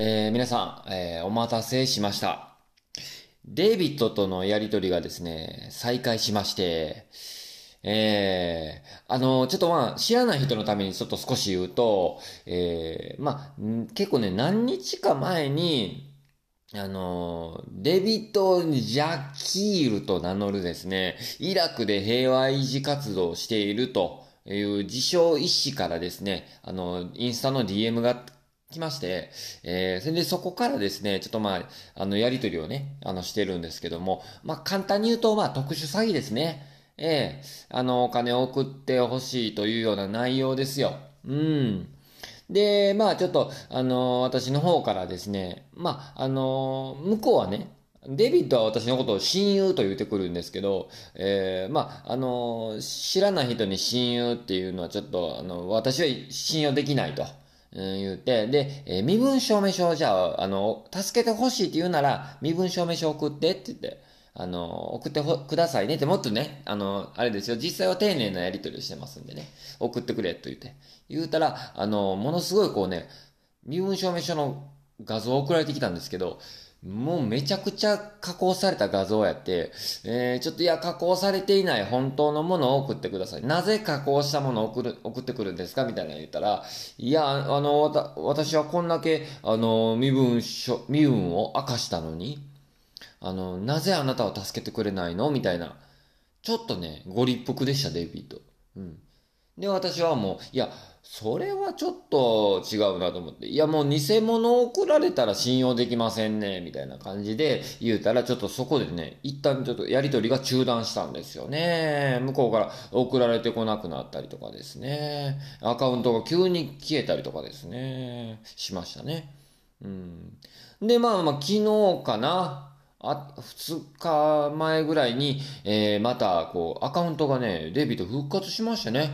えー、皆さん、えー、お待たせしました。デイビッドとのやりとりがですね、再開しまして、えー、あの、ちょっとまあ、知らない人のためにちょっと少し言うと、えー、まあ、結構ね、何日か前に、あの、デビッド・ジャキールと名乗るですね、イラクで平和維持活動をしているという自称医師からですね、あの、インスタの DM が来まして、えー、それでそこからですね、ちょっとまあ、あの、やりとりをね、あの、してるんですけども、まあ、簡単に言うと、まあ、特殊詐欺ですね。ええあの、お金を送ってほしいというような内容ですよ。うん。で、まあちょっと、あの私の方からですね、まああの向こうはね、デビッドは私のことを親友と言ってくるんですけど、えー、まああの知らない人に親友っていうのはちょっと、あの、私は信用できないと。言うて、で、え身分証明書をじゃあ、あの、助けてほしいって言うなら、身分証明書送ってって言って、あの、送ってほくださいねって、もっとね、あの、あれですよ、実際は丁寧なやり取りをしてますんでね、送ってくれと言って。言うたら、あの、ものすごいこうね、身分証明書の画像を送られてきたんですけど、もうめちゃくちゃ加工された画像やって、えー、ちょっといや、加工されていない本当のものを送ってください。なぜ加工したものを送る、送ってくるんですか？みたいな言ったら、いや、あの、私はこんだけ、あの、身分証、身分を明かしたのに、あの、なぜあなたは助けてくれないの？みたいな。ちょっとね、ご立腹でした、デイビッド。うん。で、私はもう、いや、それはちょっと違うなと思って。いや、もう偽物を送られたら信用できませんね、みたいな感じで言うたら、ちょっとそこでね、一旦ちょっとやりとりが中断したんですよね。向こうから送られてこなくなったりとかですね。アカウントが急に消えたりとかですね。しましたね。うん。で、まあまあ、昨日かな。あ、二日前ぐらいに、えー、また、こう、アカウントがね、デビット復活しましてね。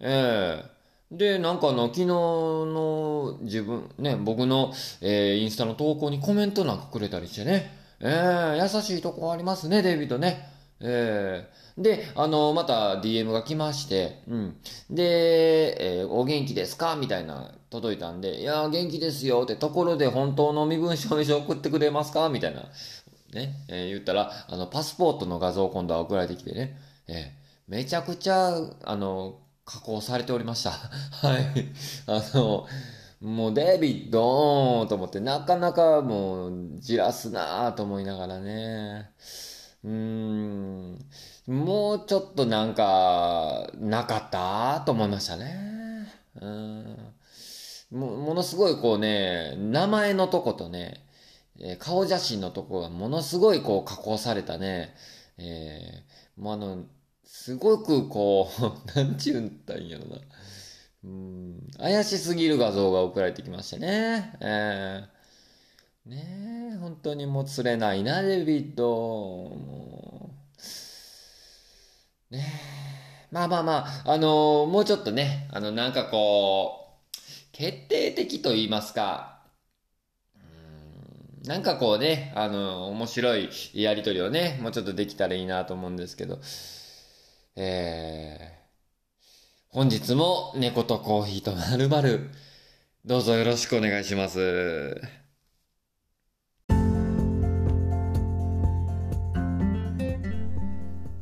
ええで、なんかあの、昨日の自分、ね、僕の、えー、インスタの投稿にコメントなんかくれたりしてね。ええ優しいとこありますね、デイビットね。ええで、あの、また DM が来まして、うん。で、えーお元気ですか？みたいな、届いたんで、いや、元気ですよって、ところで本当の身分証明書送ってくれますか？みたいな、ね、えー言ったら、あの、パスポートの画像を今度は送られてきてね、えーめちゃくちゃ、あの、加工されておりました。はい。あの、もうデビッドーンと思って、なかなかもう、じらすなぁと思いながらね。うーん。もうちょっとなんか、なかったと思いましたね。うん。もものすごいこうね、名前のとことね、え顔写真のとこがものすごいこう加工されたね、えーもうあの、すごくこう、なんちゅうんだんやろな。うん、怪しすぎる画像が送られてきましてね。えーねえ、本当にもう釣れないな、デビッド。もうねえ。まあまあまあ、あのもうちょっとね、あの、なんかこう、決定的と言いますか、うんなんかこうね、あの、面白いやりとりをね、もうちょっとできたらいいなと思うんですけど、えー、本日も猫とコーヒーとまるまる、どうぞよろしくお願いします。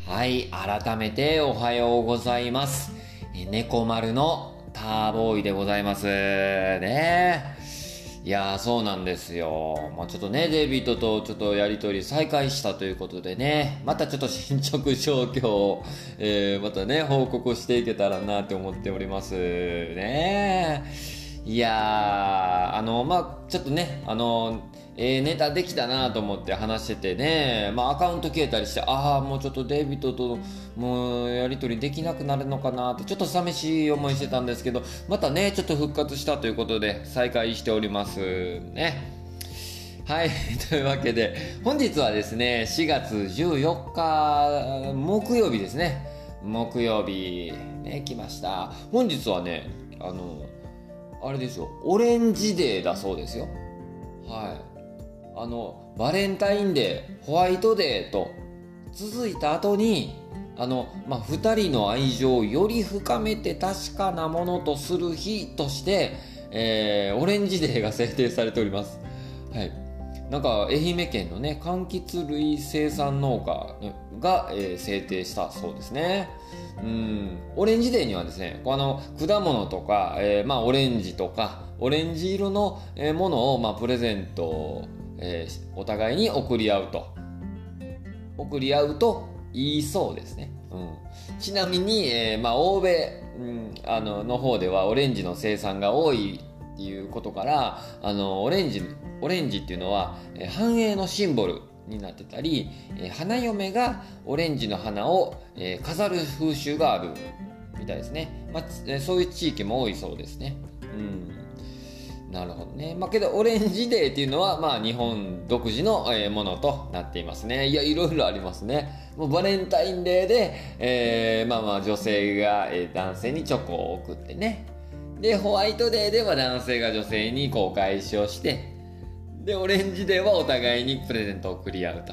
はい、改めておはようございます。猫丸のターボーイでございます。ねえいやー、そうなんですよ。まあちょっとね、デイビッドとちょっとやりとり再開したということでね、またちょっと進捗状況を、えー、またね、報告していけたらなって思っております。ねいやー、あの、まあちょっとね、あの、えー、ネタできたなと思って話しててね、まあアカウント消えたりして、ああ、もうちょっとデイビッドともうやりとりできなくなるのかなって、ちょっと寂しい思いしてたんですけど、またね、ちょっと復活したということで再開しておりますね。はい。というわけで、本日はですね、4月14日、木曜日ですね。木曜日、ね、来ました。本日はね、あの、あれですよ、オレンジデーだそうですよ。はい。あの、バレンタインデー、ホワイトデーと続いた後に、あの、まあ、二人の愛情をより深めて確かなものとする日として、えー、オレンジデーが制定されております。はい。なんか、愛媛県のね、柑橘類生産農家が、えー、制定したそうですね。うん、オレンジデーにはですね、あの、果物とか、えー、まあ、オレンジとか、オレンジ色のものを、まあ、プレゼント、えー、お互いに送り合うと。送り合うといいそうですね。うん、ちなみに、えー、まあ、欧米、うん、あのの方ではオレンジの生産が多いっていうことからあのオレンジオレンジっていうのは、えー、繁栄のシンボルになってたり、えー、花嫁がオレンジの花を、えー、飾る風習があるみたいですね、まあ、そういう地域も多いそうですね。うんなるほどね。まあけど、オレンジデーっていうのは、まあ日本独自のものとなっていますね。いや、いろいろありますね。もうバレンタインデーで、えー、まあまあ女性が、え、男性にチョコを送ってね。で、ホワイトデーでは男性が女性にこう返しをして、で、オレンジデーはお互いにプレゼントを送り合うと。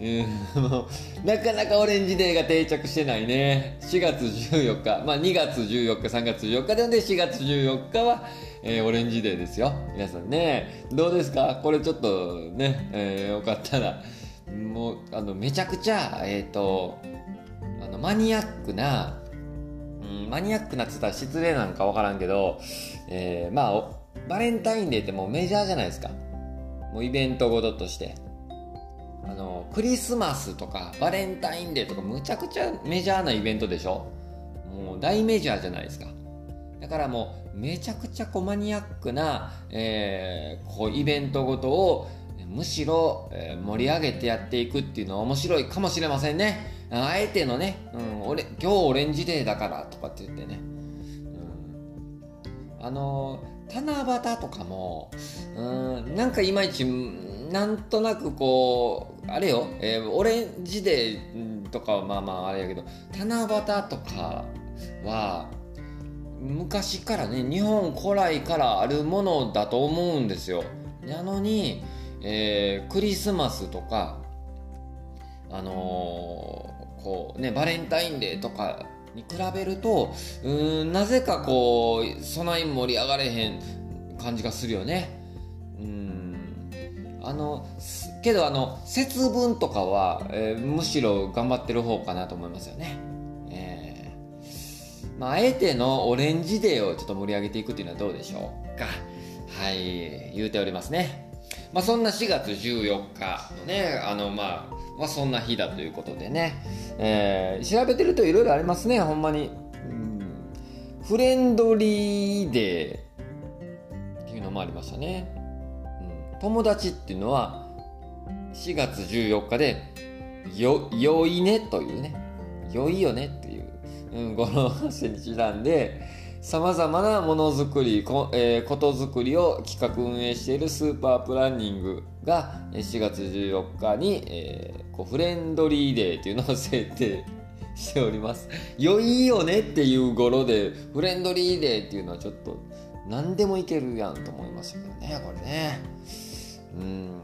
うん、もう、なかなかオレンジデーが定着してないね。4月14日、まあ2月14日、3月14日で、で4月14日は、えー、オレンジデーですよ。皆さんね、どうですか？これちょっとね、えー、よかったら、もう、あの、めちゃくちゃ、えっ、ー、と、あの、マニアックな、うん、マニアックなって言ったら失礼なんかわからんけど、えー、まあ、バレンタインデーってもうメジャーじゃないですか。もうイベントごととして。あの、クリスマスとかバレンタインデーとかむちゃくちゃメジャーなイベントでしょ？もう大メジャーじゃないですか。だからもうめちゃくちゃこうマニアックな、えー、こうイベントごとをむしろ、え、盛り上げてやっていくっていうのは面白いかもしれませんね。あえてのね、うん、俺今日オレンジデーだからとかって言ってね。うん、あの七夕とかも、うん、なんかいまいち、なんとなくこう、あれよ、えー、オレンジデーとかはまあまああれやけど、七夕とかは、昔からね日本古来からあるものだと思うんですよ。なのに、えー、クリスマスとかあのー、こうねバレンタインデーとかに比べるとうんなぜかこうそない盛り上がれへん感じがするよねうんあのけどあの節分とかは、えー、むしろ頑張ってる方かなと思いますよねえまあ、あえてのオレンジデーをちょっと盛り上げていくっていうのはどうでしょうか。はい、言うておりますね。まあ、そんな4月14日のね、あの、まあ、まあ、そんな日だということでね、えー、調べてるといろいろありますね、ほんまに。うん、フレンドリーデーっていうのもありましたね。うん、友達っていうのは、4月14日で、よ、良いねというね、良いよねっていう。うん、語呂合わせにちなんで、様々なものづくり、こ,、えー、ことづくりを企画運営しているスーパープランニングが4月14日に、えー、こうフレンドリーデーというのを制定しております。良いよねっていう語呂で、フレンドリーデーっていうのはちょっと何でもいけるやんと思いましたけどね、これね。うん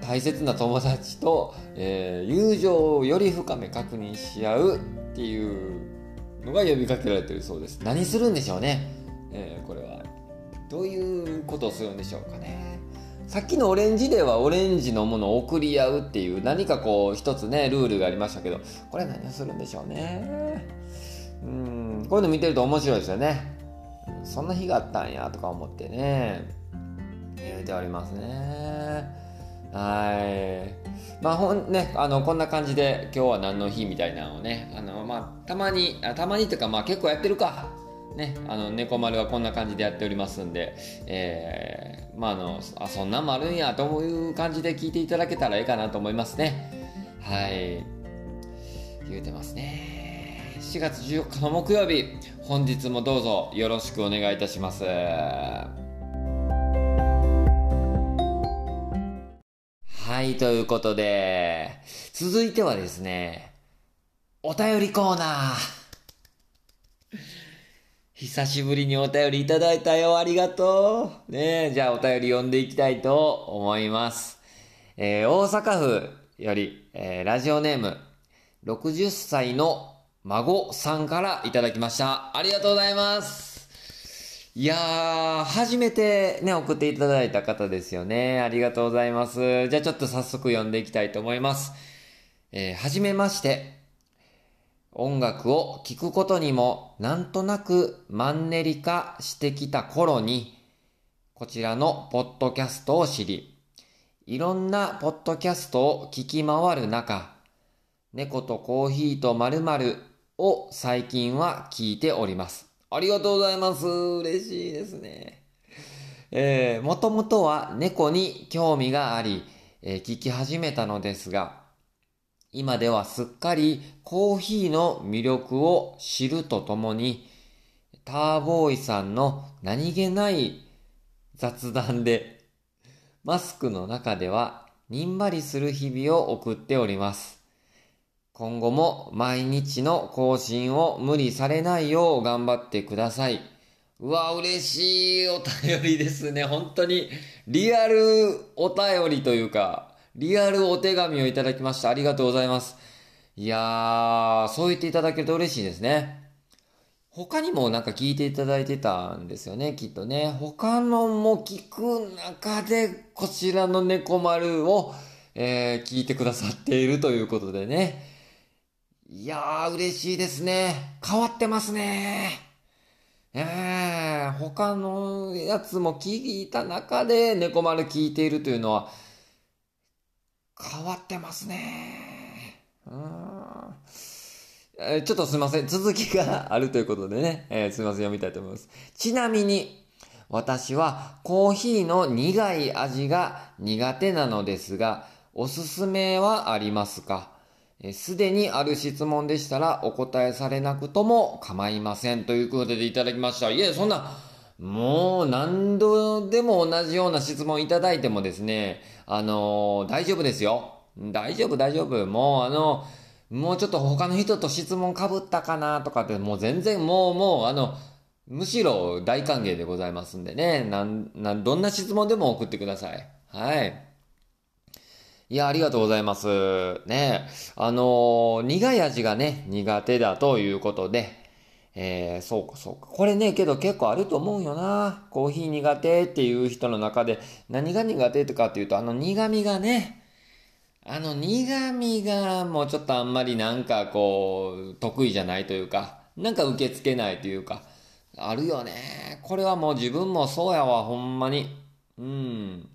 大切な友達と、えー、友情をより深め確認し合うっていうのが呼びかけられてるそうです。何するんでしょうね、えー、これはどういうことをするんでしょうかね。さっきのオレンジではオレンジのものを送り合うっていう何かこう一つねルールがありましたけどこれは何をするんでしょうね。うんこういうの見てると面白いですよね。そんな日があったんやとか思ってね。言うておりますね。はい。まあほんね、あの、こんな感じで今日は何の日みたいなのをね、あの、まあ、たまに、あたまにっていうか、まあ結構やってるか。ね、あの、猫丸はこんな感じでやっておりますんで、えー、まああの、あ、そんなんもあるんやという感じで聞いていただけたらいいかなと思いますね。はい。言うてますね。4月14日の木曜日、本日もどうぞよろしくお願いいたします。はい、ということで、続いてはですね、お便りコーナー。久しぶりにお便りいただいたよ。ありがとう。ねえじゃあお便り読んでいきたいと思います。えー、大阪府より、えー、ラジオネーム、60歳の孫さんからいただきました。ありがとうございます。いやー、初めてね、送っていただいた方ですよね。ありがとうございます。じゃあちょっと早速読んでいきたいと思います。えー、はじめまして。音楽を聴くことにもなんとなくマンネリ化してきた頃に、こちらのポッドキャストを知り、いろんなポッドキャストを聞き回る中、猫とコーヒーと〇〇を最近は聞いております。ありがとうございます。嬉しいですね。えー、もともとは猫に興味があり、えー、聞き始めたのですが、今ではすっかりコーヒーの魅力を知るとともに、ターボーイさんの何気ない雑談で、マスクの中ではにんまりする日々を送っております。今後も毎日の更新を無理されないよう頑張ってください。うわ、嬉しいお便りですね。本当にリアルお便りというか、リアルお手紙をいただきました。ありがとうございます。いやー、そう言っていただけると嬉しいですね。他にもなんか聞いていただいてたんですよね、きっとね。他のも聞く中で、こちらの猫丸を、えー、聞いてくださっているということでね。いやー、嬉しいですね。変わってますね。ええー、他のやつも聞いた中で猫丸聞いているというのは、変わってますね。うん。ちょっとすいません。続きがあるということでね、えー、すいません。読みたいと思います。ちなみに、私はコーヒーの苦い味が苦手なのですが、おすすめはありますか？すでにある質問でしたらお答えされなくとも構いません。ということでいただきました。いえ、そんな、もう何度でも同じような質問いただいてもですね、あの、大丈夫ですよ。大丈夫、大丈夫。もうあの、もうちょっと他の人と質問かぶったかなとかって、もう全然もうもうあの、むしろ大歓迎でございますんでね、なん、なん、どんな質問でも送ってください。はい。いや、ありがとうございます。ねあのー、苦い味がね、苦手だということで、えー、そうかそうか。これね、けど結構あると思うよな。コーヒー苦手っていう人の中で、何が苦手とかっていうと、あの苦味がね、あの苦味がもうちょっとあんまりなんかこう、得意じゃないというか、なんか受け付けないというか、あるよね。これはもう自分もそうやわ、ほんまに。うん。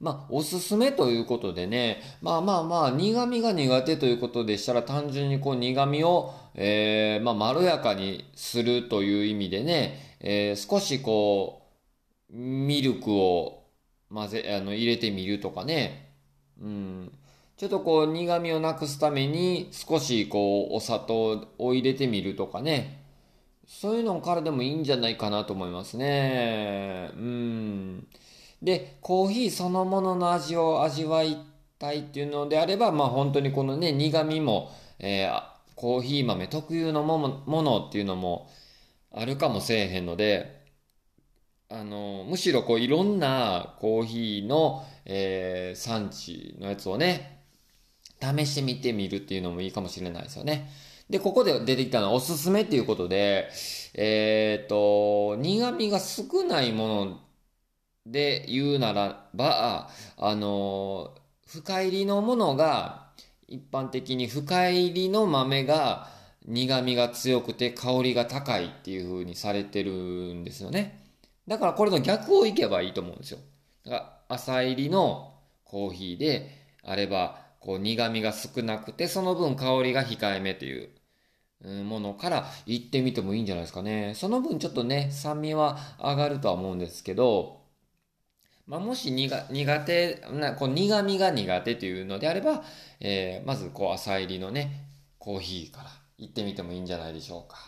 まあ、おすすめということでね、まあまあまあ、苦味が苦手ということでしたら、単純にこう苦味を、えー、まあ、まろやかにするという意味でね、えー、少しこう、ミルクを混ぜ、あの、入れてみるとかね、うん。ちょっとこう、苦味をなくすために、少しこう、お砂糖を入れてみるとかね、そういうのからでもいいんじゃないかなと思いますね。うん。で、コーヒーそのものの味を味わいたいっていうのであれば、まあ本当にこのね、苦味も、えー、コーヒー豆特有のもものっていうのもあるかもしれへんので、あの、むしろこういろんなコーヒーの、えー、産地のやつをね、試してみてみるっていうのもいいかもしれないですよね。で、ここで出てきたのはおすすめっていうことで、えっ、ー、と、苦味が少ないもので言うならば、あの、深入りのものが、一般的に深入りの豆が苦味が強くて香りが高いっていう風にされてるんですよね。だからこれの逆をいけばいいと思うんですよ。だから浅入りのコーヒーであれば、こう苦味が少なくて、その分香りが控えめというものから行ってみてもいいんじゃないですかね。その分ちょっとね、酸味は上がるとは思うんですけど、まあ、もし苦手な、こう苦味が苦手というのであれば、えー、まずこう朝入りのね、コーヒーから行ってみてもいいんじゃないでしょうか。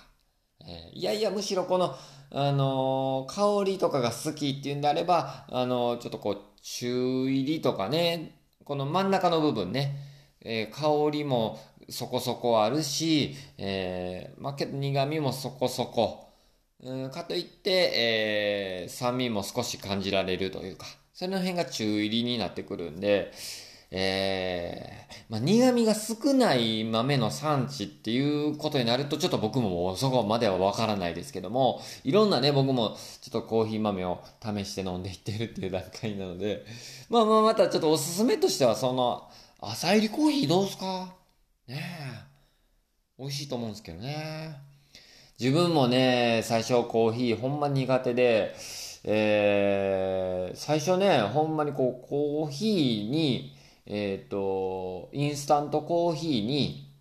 えー、いやいや、むしろこの、あのー、香りとかが好きっていうんであれば、あの、ちょっとこう、中入りとかね、この真ん中の部分ね、え香りもそこそこあるし、えー、まあ、けど苦味もそこそこ、うん、かといって、えー、酸味も少し感じられるというか、その辺が中入りになってくるんで、えー、まあ、苦味が少ない豆の産地っていうことになると、ちょっと僕ももうそこまではわからないですけども、いろんなね、僕もちょっとコーヒー豆を試して飲んでいってるっていう段階なので、まあまあまたちょっとおすすめとしては、その、朝入りコーヒーどうすか？ねえ。美味しいと思うんですけどね。自分もね、最初コーヒーほんま苦手で、えー、最初ね、ほんまにこう、コーヒーに、えっ、ー、と、インスタントコーヒーに、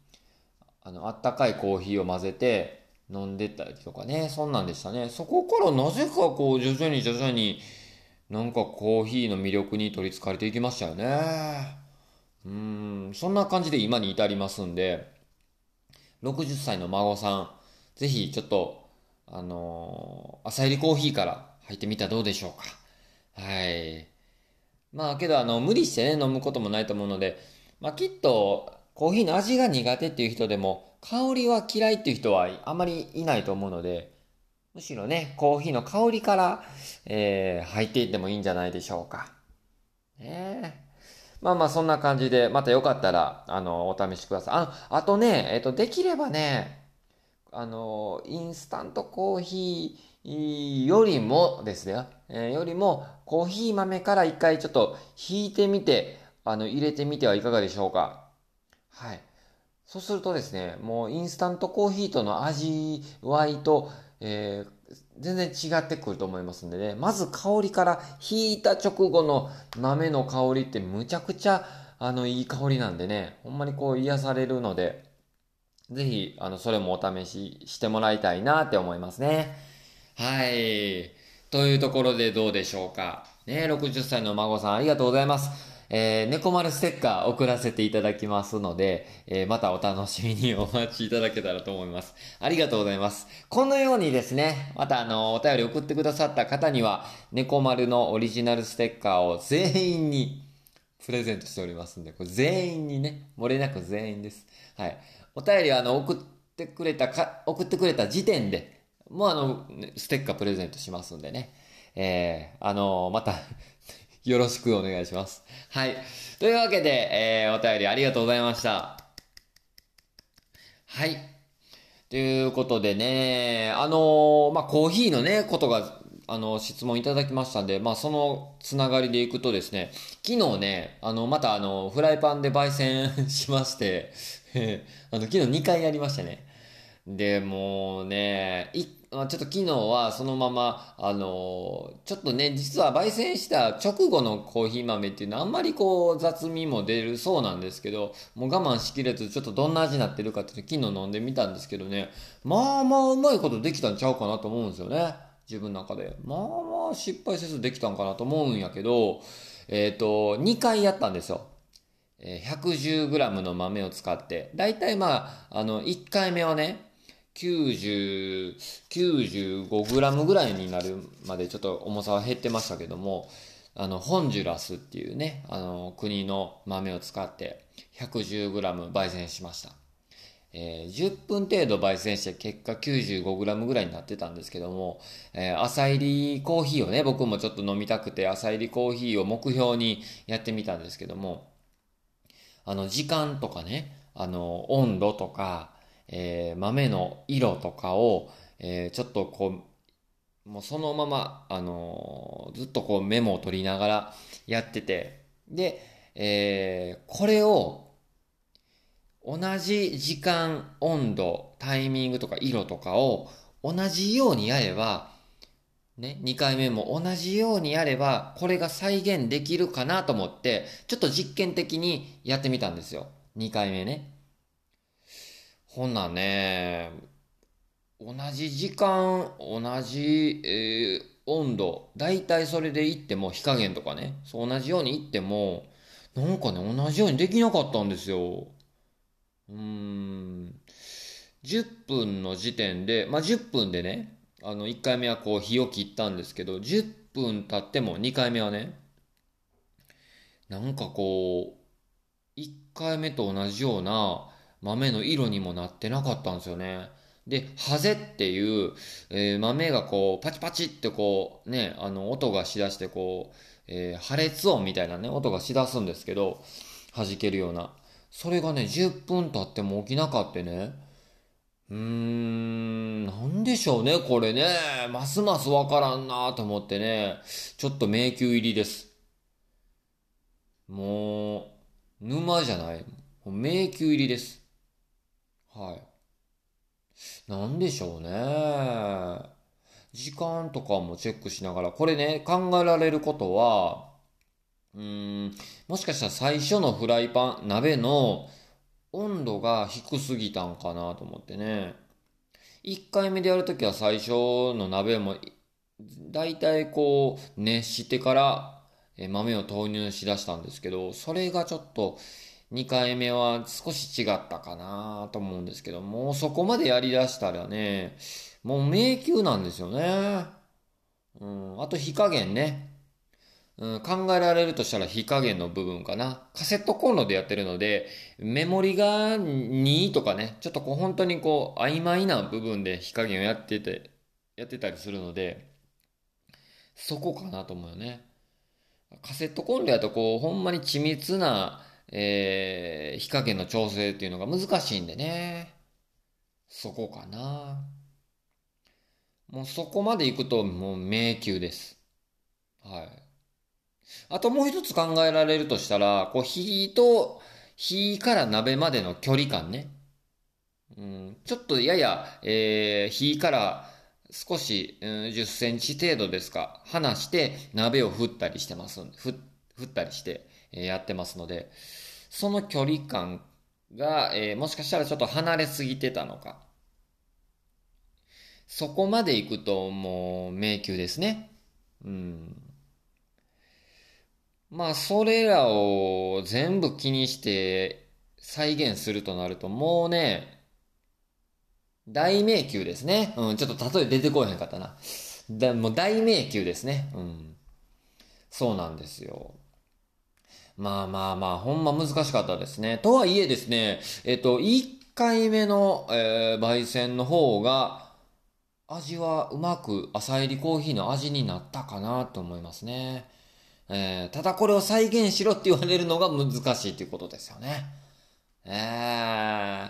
あの、あったかいコーヒーを混ぜて飲んでたりとかね、そんなんでしたね。そこからなぜかこう、徐々に徐々に、なんかコーヒーの魅力に取り憑かれていきましたよね。うん、そんな感じで今に至りますんで、60歳の孫さん、ぜひちょっと、あのー、朝入りコーヒーから入ってみたらどうでしょうか。はい。まあけどあの無理してね飲むこともないと思うので、まあきっとコーヒーの味が苦手っていう人でも香りは嫌いっていう人はあまりいないと思うので、むしろね、コーヒーの香りから、えー、入っていってもいいんじゃないでしょうか。ねまあまあそんな感じで、またよかったら、あの、お試しください。ああとね、えっと、できればね、あの、インスタントコーヒーよりもですね、えー、よりもコーヒー豆から一回ちょっと引いてみて、あの、入れてみてはいかがでしょうか。はい。そうするとですね、もうインスタントコーヒーとの味わいと、えー、全然違ってくると思いますんでね、まず香りから引いた直後の豆の香りってむちゃくちゃあのいい香りなんでね、ほんまにこう癒されるので、ぜひ、あの、それもお試ししてもらいたいなって思いますね。はい。というところでどうでしょうか。ね、60歳のお孫さんありがとうございます。えー、猫丸ステッカー送らせていただきますので、えー、またお楽しみにお待ちいただけたらと思います。ありがとうございます。このようにですね、またあの、お便り送ってくださった方には、猫丸のオリジナルステッカーを全員にプレゼントしておりますんで、これ全員にね、漏れなく全員です。はい。お便りあの、送ってくれたか、送ってくれた時点で、もうあの、ステッカープレゼントしますんでね。えー、あのまた よろしくお願いします。はい。というわけで、えー、お便りありがとうございました。はい。ということでね、あのー、まあ、コーヒーのね、ことが、あの、質問いただきましたんで、まあ、そのつながりでいくとですね、昨日ね、あの、またあの、フライパンで焙煎 しまして、あの、昨日2回やりましたね。で、もうね、い、ちょっと昨日はそのまま、あのちょっとね、実は焙煎した直後のコーヒー豆っていうのはあんまりこう雑味も出るそうなんですけど、もう我慢しきれずちょっとどんな味になってるかって昨日飲んでみたんですけどね、まあまあうまいことできたんちゃうかなと思うんですよね。自分の中で。まあまあ失敗せずできたんかなと思うんやけど、えっ、ー、と、2回やったんですよ。110g の豆を使って、だいたいまあ、あの、1回目はね、90、95g ぐらいになるまでちょっと重さは減ってましたけども、あの、ホンジュラスっていうね、あの、国の豆を使って 110g 焙煎しました。えー、10分程度焙煎して結果 95g ぐらいになってたんですけども、えー、朝入りコーヒーをね、僕もちょっと飲みたくて朝入りコーヒーを目標にやってみたんですけども、あの、時間とかね、あの、温度とか、えー、豆の色とかを、えー、ちょっとこう、もうそのまま、あのー、ずっとこうメモを取りながらやってて、で、え、これを、同じ時間、温度、タイミングとか色とかを同じようにやれば、ね、2回目も同じようにやれば、これが再現できるかなと思って、ちょっと実験的にやってみたんですよ。2回目ね。ほんなね、同じ時間、同じ、えー、温度、だいたいそれでいっても、火加減とかね、そう同じようにいっても、なんかね、同じようにできなかったんですよ。うーん。10分の時点で、まあ、10分でね、あの、1回目はこう火を切ったんですけど、10分経っても2回目はね、なんかこう、1回目と同じような豆の色にもなってなかったんですよね。で、ハゼっていう、えー、豆がこう、パチパチってこう、ね、あの、音がしだしてこう、えー、破裂音みたいなね、音がしだすんですけど、弾けるような。それがね、10分経っても起きなかったね。うーん、なんでしょうね、これね。ますますわからんなと思ってね。ちょっと迷宮入りです。もう、沼じゃない？迷宮入りです。はい。なんでしょうね。時間とかもチェックしながら、これね、考えられることは、うーん、もしかしたら最初のフライパン、鍋の温度が低すぎたんかなと思ってね。1回目でやるときは最初の鍋も、だいたいこう、熱してから豆を投入しだしたんですけど、それがちょっと、2回目は少し違ったかなと思うんですけど、もうそこまでやりだしたらね、もう迷宮なんですよね。うん、あと火加減ね。うん、考えられるとしたら火加減の部分かな。カセットコンロでやってるので、メモリが2とかね、ちょっとこう本当にこう曖昧な部分で火加減をやってて、やってたりするので、そこかなと思うよね。カセットコンロやとこう、ほんまに緻密な、えー、火加減の調整っていうのが難しいんでね。そこかな。もうそこまで行くともう迷宮です。はい。あともう一つ考えられるとしたら、こう火と、火から鍋までの距離感ね。うん、ちょっとやや、えー、火から少し、うん、10センチ程度ですか、離して鍋を振ったりしてます振ったりして、えー、やってますので、その距離感が、えー、もしかしたらちょっと離れすぎてたのか。そこまで行くともう迷宮ですね。うん。まあ、それらを全部気にして再現するとなると、もうね、大迷宮ですね。うん、ちょっと例え出てこえへんかったな。だもう大迷宮ですね。うん。そうなんですよ。まあまあまあ、ほんま難しかったですね。とはいえですね、えっと、1回目の、えー、焙煎の方が、味はうまく浅入りコーヒーの味になったかなと思いますね。えー、ただこれを再現しろって言われるのが難しいということですよね。え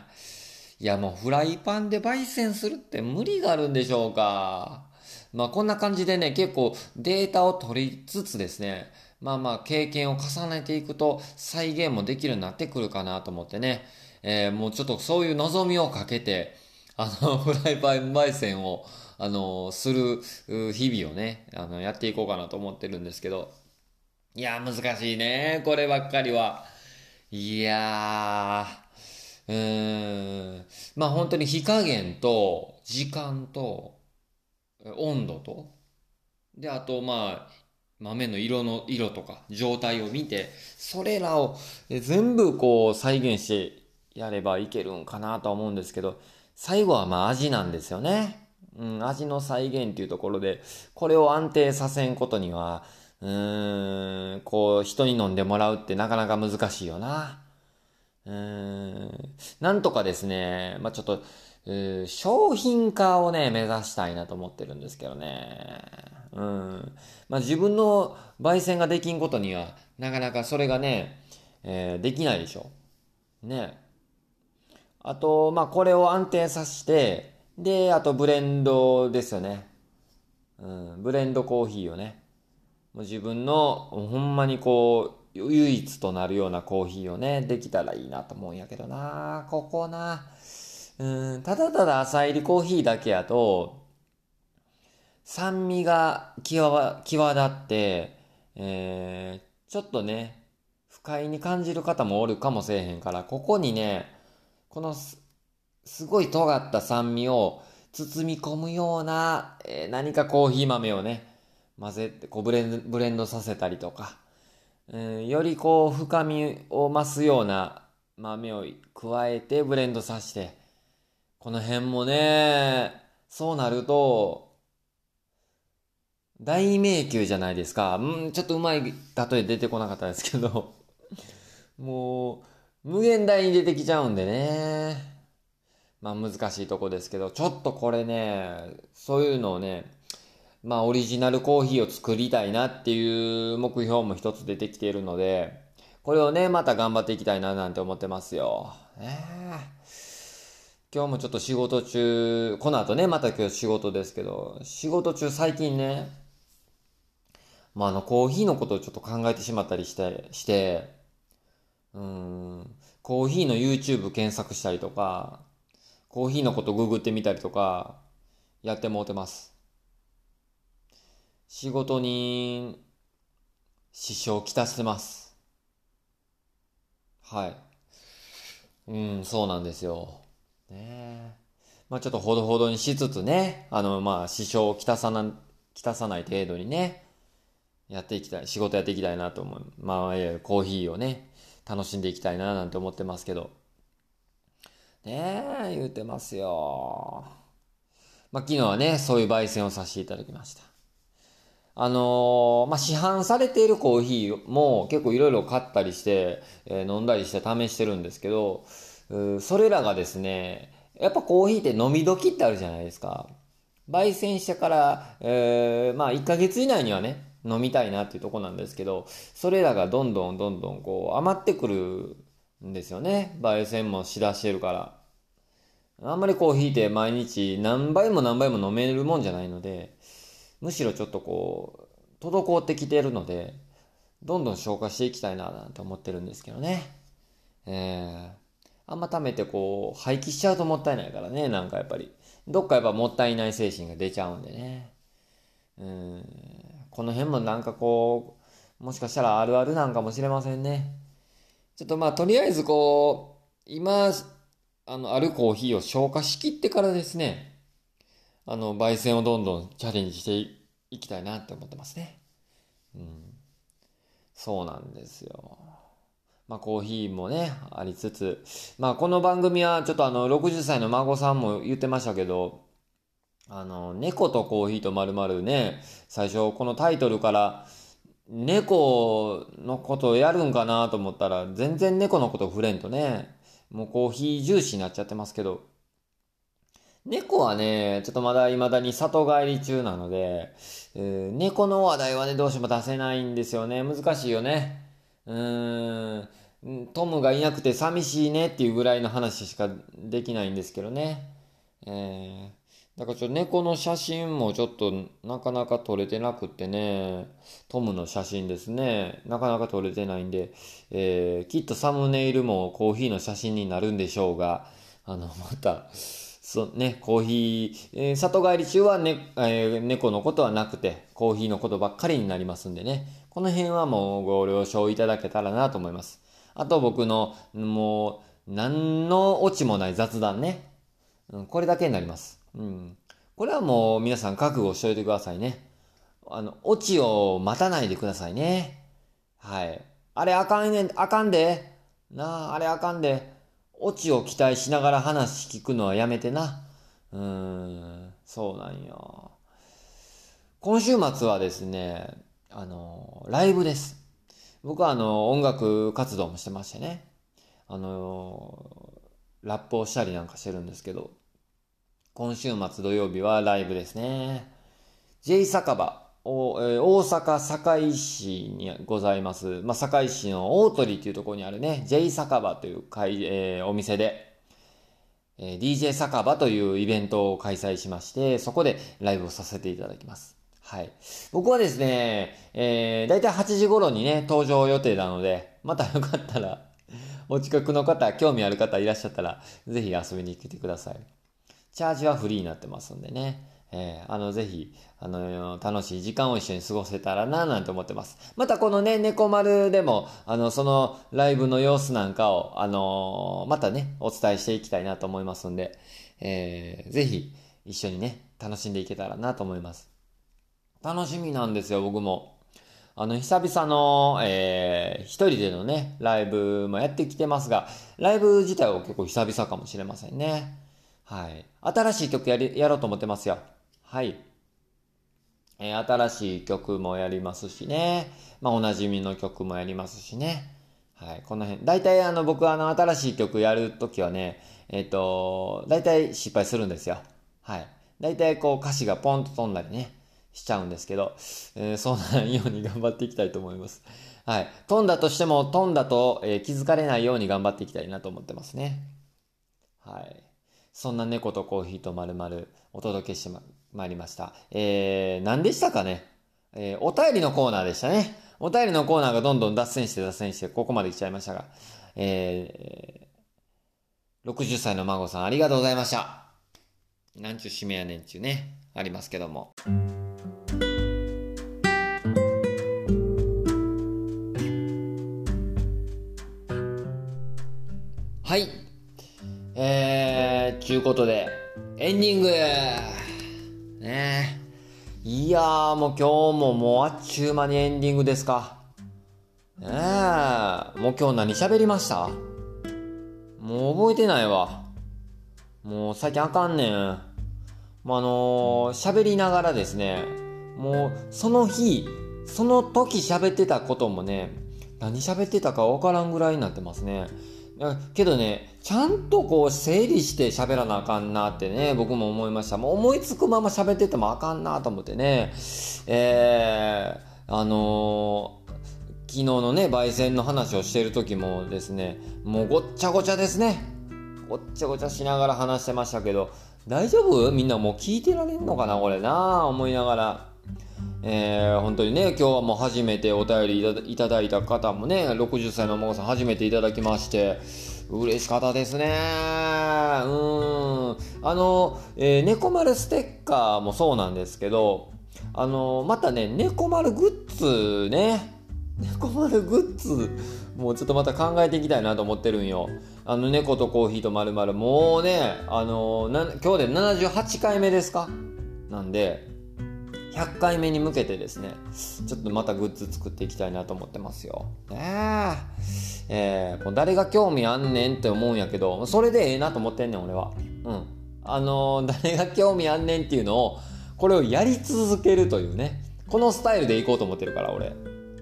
ー、いやもうフライパンで焙煎するって無理があるんでしょうか。まあこんな感じでね、結構データを取りつつですね、まあまあ経験を重ねていくと再現もできるようになってくるかなと思ってね、えー、もうちょっとそういう望みをかけて、あの、フライパン焙煎を、あの、する日々をね、あの、やっていこうかなと思ってるんですけど、いや、難しいね。こればっかりは。いやー、うーん。まあ本当に火加減と、時間と、温度と、で、あとまあ、豆の色の、色とか、状態を見て、それらを全部こう再現してやればいけるんかなとは思うんですけど、最後はまあ味なんですよね。うん、味の再現っていうところで、これを安定させんことには、うーん、こう、人に飲んでもらうってなかなか難しいよな。うーん、なんとかですね、まあ、ちょっと、商品化をね、目指したいなと思ってるんですけどね。うん。まあ、自分の焙煎ができんことには、なかなかそれがね、えー、できないでしょ。ね。あと、まあ、これを安定させて、で、あとブレンドですよね。うん、ブレンドコーヒーをね。自分のほんまにこう、唯一となるようなコーヒーをね、できたらいいなと思うんやけどなここな。うん、ただただ浅入りコーヒーだけやと、酸味が際際立って、えー、ちょっとね、不快に感じる方もおるかもしれへんから、ここにね、このすごい尖った酸味を包み込むような、えー、何かコーヒー豆をね、混ぜて、こうブレンブレンドさせたりとか、うん、よりこう深みを増すような豆を加えてブレンドさせて、この辺もね、そうなると、大迷宮じゃないですか。うん、ちょっとうまい例え出てこなかったですけど、もう、無限大に出てきちゃうんでね。まあ難しいとこですけど、ちょっとこれね、そういうのをね、まあオリジナルコーヒーを作りたいなっていう目標も一つ出てきているので、これをね、また頑張っていきたいななんて思ってますよ。ね今日もちょっと仕事中、この後ね、また今日仕事ですけど、仕事中最近ね、まあ、あの、コーヒーのことをちょっと考えてしまったりして、して、うん、コーヒーの YouTube 検索したりとか、コーヒーのことググってみたりとか、やってもうてます。仕事に支障をきたしてます。はい。うん、そうなんですよ。ねまあちょっとほどほどにしつつね、あの、まあ支障をきたさな、きたさない程度にね、やっていきたい、仕事やっていきたいなと思う。まあ、コーヒーをね、楽しんでいきたいななんて思ってますけど。ねえ、言うてますよ。まあ、昨日はね、そういう焙煎をさせていただきました。あのー、まあ、市販されているコーヒーも結構いろいろ買ったりして、えー、飲んだりして試してるんですけど、それらがですね、やっぱコーヒーって飲み時ってあるじゃないですか。焙煎してから、えー、まあ1ヶ月以内にはね、飲みたいなっていうとこなんですけど、それらがどんどんどんどんこう余ってくるんですよね。焙煎もしだしてるから。あんまりコーヒーって毎日何杯も何杯も飲めるもんじゃないので、むしろちょっとこう、滞ってきてるので、どんどん消化していきたいななんて思ってるんですけどね。えー、あんま貯めてこう、廃棄しちゃうともったいないからね、なんかやっぱり。どっかやっぱもったいない精神が出ちゃうんでね。うん、この辺もなんかこう、もしかしたらあるあるなんかもしれませんね。ちょっとまあ、とりあえずこう、今、あの、あるコーヒーを消化しきってからですね、あの、焙煎をどんどんチャレンジしていきたいなって思ってますね。うん。そうなんですよ。まあ、コーヒーもね、ありつつ、まあ、この番組はちょっとあの、60歳の孫さんも言ってましたけど、あの、猫とコーヒーとまるまるね、最初このタイトルから、猫のことをやるんかなと思ったら、全然猫のこと触れんとね、もうコーヒー重視になっちゃってますけど、猫はね、ちょっとまだ未だに里帰り中なので、えー、猫の話題はね、どうしても出せないんですよね。難しいよね。うーん、トムがいなくて寂しいねっていうぐらいの話しかできないんですけどね。えー、だからちょっと猫の写真もちょっとなかなか撮れてなくってね、トムの写真ですね、なかなか撮れてないんで、えー、きっとサムネイルもコーヒーの写真になるんでしょうが、あの、また、そうね、コーヒー、えー、里帰り中はね、えー、猫のことはなくて、コーヒーのことばっかりになりますんでね、この辺はもうご了承いただけたらなと思います。あと僕の、もう、何のオチもない雑談ね。うん、これだけになります。うん。これはもう皆さん覚悟しといてくださいね。あの、オチを待たないでくださいね。はい。あれあかんねあかんで。なあ、あれあかんで。オチを期待しながら話聞くのはやめてな。うーん、そうなんよ。今週末はですね、あの、ライブです。僕はあの、音楽活動もしてましてね。あの、ラップをしたりなんかしてるんですけど、今週末土曜日はライブですね。J 酒場。おえ、大阪堺市にございます、まあ、堺市の大鳥っていうところにあるね、J 酒場という会、えー、お店で、えー、DJ 酒場というイベントを開催しまして、そこでライブをさせていただきます。はい。僕はですね、えー、だいたい8時頃にね、登場予定なので、またよかったら、お近くの方、興味ある方いらっしゃったら、ぜひ遊びに来てください。チャージはフリーになってますんでね。えー、あの、ぜひ、あの、楽しい時間を一緒に過ごせたらな、なんて思ってます。またこのね、猫丸でも、あの、そのライブの様子なんかを、あのー、またね、お伝えしていきたいなと思いますんで、えー、ぜひ、一緒にね、楽しんでいけたらなと思います。楽しみなんですよ、僕も。あの、久々の、えー、一人でのね、ライブもやってきてますが、ライブ自体は結構久々かもしれませんね。はい。新しい曲やり、やろうと思ってますよ。はい。えー、新しい曲もやりますしね。まあ、おなじみの曲もやりますしね。はい。この辺。大体あの、僕はあの、新しい曲やるときはね、えっ、ー、と、大体失敗するんですよ。はい。大体こう歌詞がポンと飛んだりね、しちゃうんですけど、えー、そうならないように頑張っていきたいと思います。はい。飛んだとしても飛んだと、えー、気づかれないように頑張っていきたいなと思ってますね。はい。そんな猫とコーヒーとまるまるお届けしてままいりました。えー、何でしたかね？えー、お便りのコーナーでしたね。お便りのコーナーがどんどん脱線して脱線して、ここまで来ちゃいましたが、えー、60歳の孫さんありがとうございました。なんちゅう締めやねんちゅうね、ありますけども。はい。えー、ちゅうことで、エンディングいやーもう今日ももうあっちゅう間にエンディングですか。ねえ、もう今日何喋りました？もう覚えてないわ。もう最近あかんねん。もうあのー、喋りながらですね、もうその日、その時喋ってたこともね、何喋ってたかわからんぐらいになってますね。けどね、ちゃんとこう整理して喋らなあかんなってね、僕も思いました。もう思いつくまま喋っててもあかんなと思ってね、えー、あのー、昨日のね、焙煎の話をしてる時もですね、もうごっちゃごちゃですね。ごっちゃごちゃしながら話してましたけど、大丈夫？みんなもう聞いてられんのかなこれな思いながら。えー、本当にね、今日はもう初めてお便りいただいた方もね、60歳のお孫さん初めていただきまして、嬉しかったですね。うん。あの、えー、猫丸ステッカーもそうなんですけど、あの、またね、猫丸グッズね、猫丸グッズ、もうちょっとまた考えていきたいなと思ってるんよ。あの、猫とコーヒーとまるまる、もうね、あのな、今日で78回目ですか？なんで、100回目に向けてですね、ちょっとまたグッズ作っていきたいなと思ってますよ。ねえ。えー、もう誰が興味あんねんって思うんやけど、それでええなと思ってんねん、俺は。うん。あのー、誰が興味あんねんっていうのを、これをやり続けるというね。このスタイルでいこうと思ってるから、俺。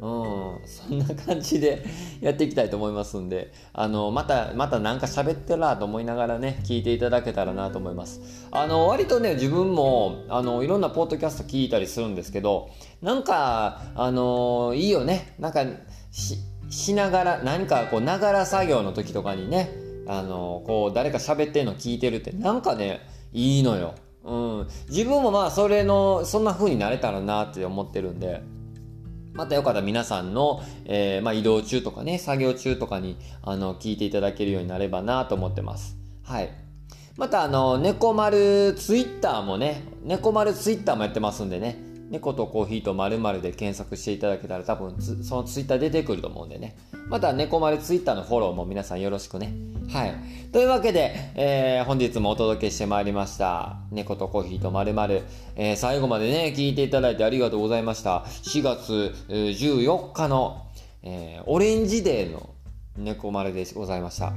うん、そんな感じでやっていきたいと思いますんで、あの、また、またなんか喋ってるなと思いながらね、聞いていただけたらなと思います。あの、割とね、自分も、あの、いろんなポッドキャスト聞いたりするんですけど、なんか、あの、いいよね。なんか、し、しながら、何かこう、ながら作業の時とかにね、あの、こう、誰か喋ってんの聞いてるって、なんかね、いいのよ。うん。自分もまあ、それの、そんな風になれたらなって思ってるんで、またよかったら皆さんの、えー、まあ、移動中とかね、作業中とかに、あの、聞いていただけるようになればなと思ってます。はい。また、あの、猫丸ツイッターもね、猫丸ツイッターもやってますんでね、猫とコーヒーと〇〇で検索していただけたら多分そのツイッター出てくると思うんでね。また猫丸ツイッターのフォローも皆さんよろしくね。はい。というわけで、えー、本日もお届けしてまいりました。猫とコーヒーと〇〇。えー、最後までね、聞いていただいてありがとうございました。4月14日の、えー、オレンジデーの猫丸でございました。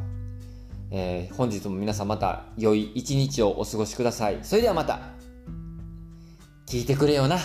えー、本日も皆さんまた良い一日をお過ごしください。それではまた。聞いてくれよな。